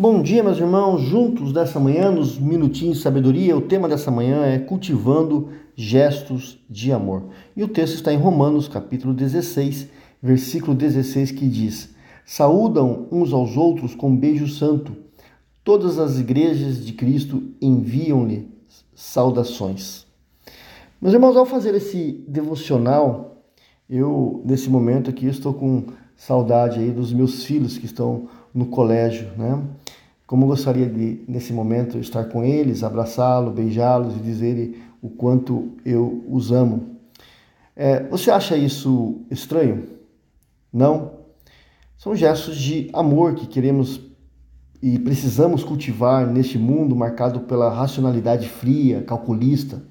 Bom dia, meus irmãos, juntos dessa manhã, nos minutinhos de sabedoria. O tema dessa manhã é cultivando gestos de amor. E o texto está em Romanos, capítulo 16, versículo 16, que diz: Saúdam uns aos outros com beijo santo. Todas as igrejas de Cristo enviam-lhe saudações. Meus irmãos, ao fazer esse devocional, eu, nesse momento aqui, estou com saudade aí dos meus filhos que estão no colégio, né? Como gostaria de, nesse momento, estar com eles, abraçá-los, beijá-los e dizer o quanto eu os amo. É, você acha isso estranho? Não? São gestos de amor que queremos e precisamos cultivar neste mundo marcado pela racionalidade fria, calculista.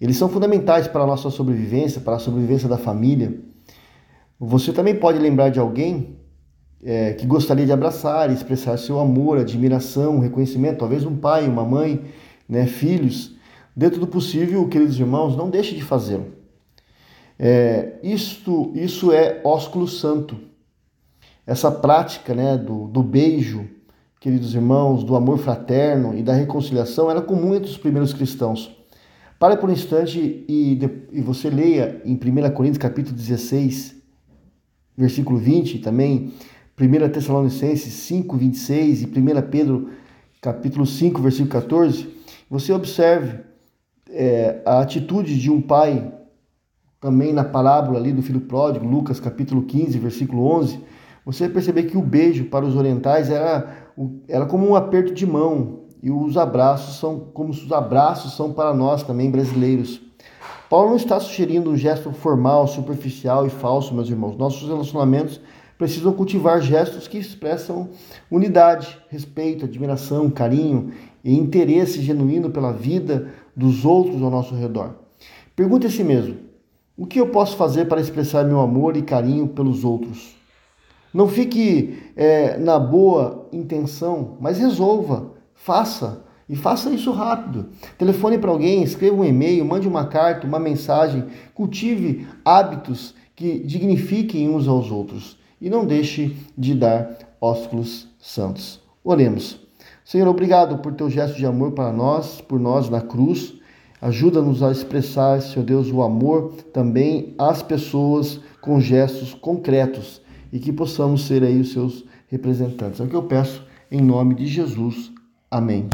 Eles são fundamentais para a nossa sobrevivência, para a sobrevivência da família. Você também pode lembrar de alguém é, que gostaria de abraçar expressar seu amor, admiração, reconhecimento, talvez um pai, uma mãe, né, filhos. Dentro do possível, queridos irmãos, não deixe de fazê-lo. É, isto, isso é ósculo santo. Essa prática né, do, do beijo, queridos irmãos, do amor fraterno e da reconciliação era comum entre os primeiros cristãos. Pare por um instante e, e você leia em 1 Coríntios capítulo 16, versículo 20, também 1 Tessalonicenses 5, 26 e 1 Pedro capítulo 5, versículo 14, você observe é, a atitude de um pai, também na parábola ali do filho pródigo, Lucas capítulo 15, versículo 11, você vai perceber que o beijo para os orientais era, era como um aperto de mão, e os abraços são como os abraços são para nós também brasileiros. Paulo não está sugerindo um gesto formal, superficial e falso, meus irmãos. Nossos relacionamentos precisam cultivar gestos que expressam unidade, respeito, admiração, carinho e interesse genuíno pela vida dos outros ao nosso redor. Pergunte a si mesmo: o que eu posso fazer para expressar meu amor e carinho pelos outros? Não fique é, na boa intenção, mas resolva, faça. E faça isso rápido. Telefone para alguém, escreva um e-mail, mande uma carta, uma mensagem. Cultive hábitos que dignifiquem uns aos outros e não deixe de dar ósculos santos. Oremos. Senhor, obrigado por teu gesto de amor para nós, por nós na cruz. Ajuda-nos a expressar, Senhor Deus, o amor também às pessoas com gestos concretos e que possamos ser aí os seus representantes. É o que eu peço em nome de Jesus. Amém.